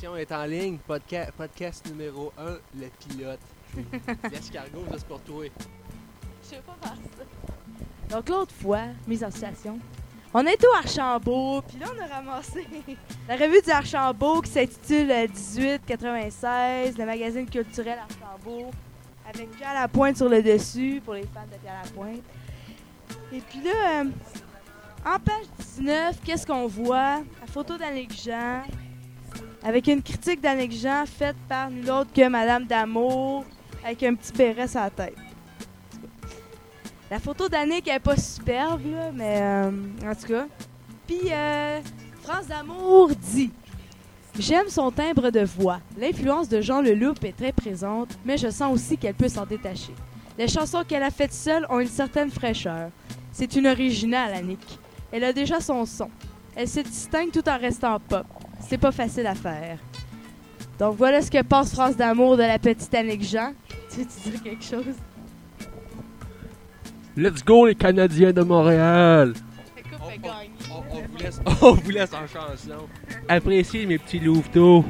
L'émission est en ligne. Podca- podcast numéro 1, le pilote. L'escargot, juste pour toi. Je sais pas faire ça. Donc l'autre fois, mise en situation, on était au Archambault, puis là on a ramassé la revue du Archambault qui s'intitule euh, 1896, le magazine culturel Archambault, avec Pierre Lapointe sur le dessus pour les fans de Pierre Lapointe. Et puis là, euh, en page 19, qu'est-ce qu'on voit? La photo d'Annick Jean, avec une critique d'Annick Jean faite par nul autre que Madame Damour, avec un petit béret sur la tête. La photo d'Annick elle est pas superbe, là, mais euh, en tout cas. Puis, euh, France d'Amour dit J'aime son timbre de voix. L'influence de Jean Leloup est très présente, mais je sens aussi qu'elle peut s'en détacher. Les chansons qu'elle a faites seule ont une certaine fraîcheur. C'est une originale, Annick. Elle a déjà son son. Elle se distingue tout en restant pop. C'est pas facile à faire. Donc voilà ce que pense France d'amour de la petite Annick Jean. Tu veux dire quelque chose? Let's go les Canadiens de Montréal! On vous laisse, on vous laisse en chanson. Appréciez mes petits louveteaux.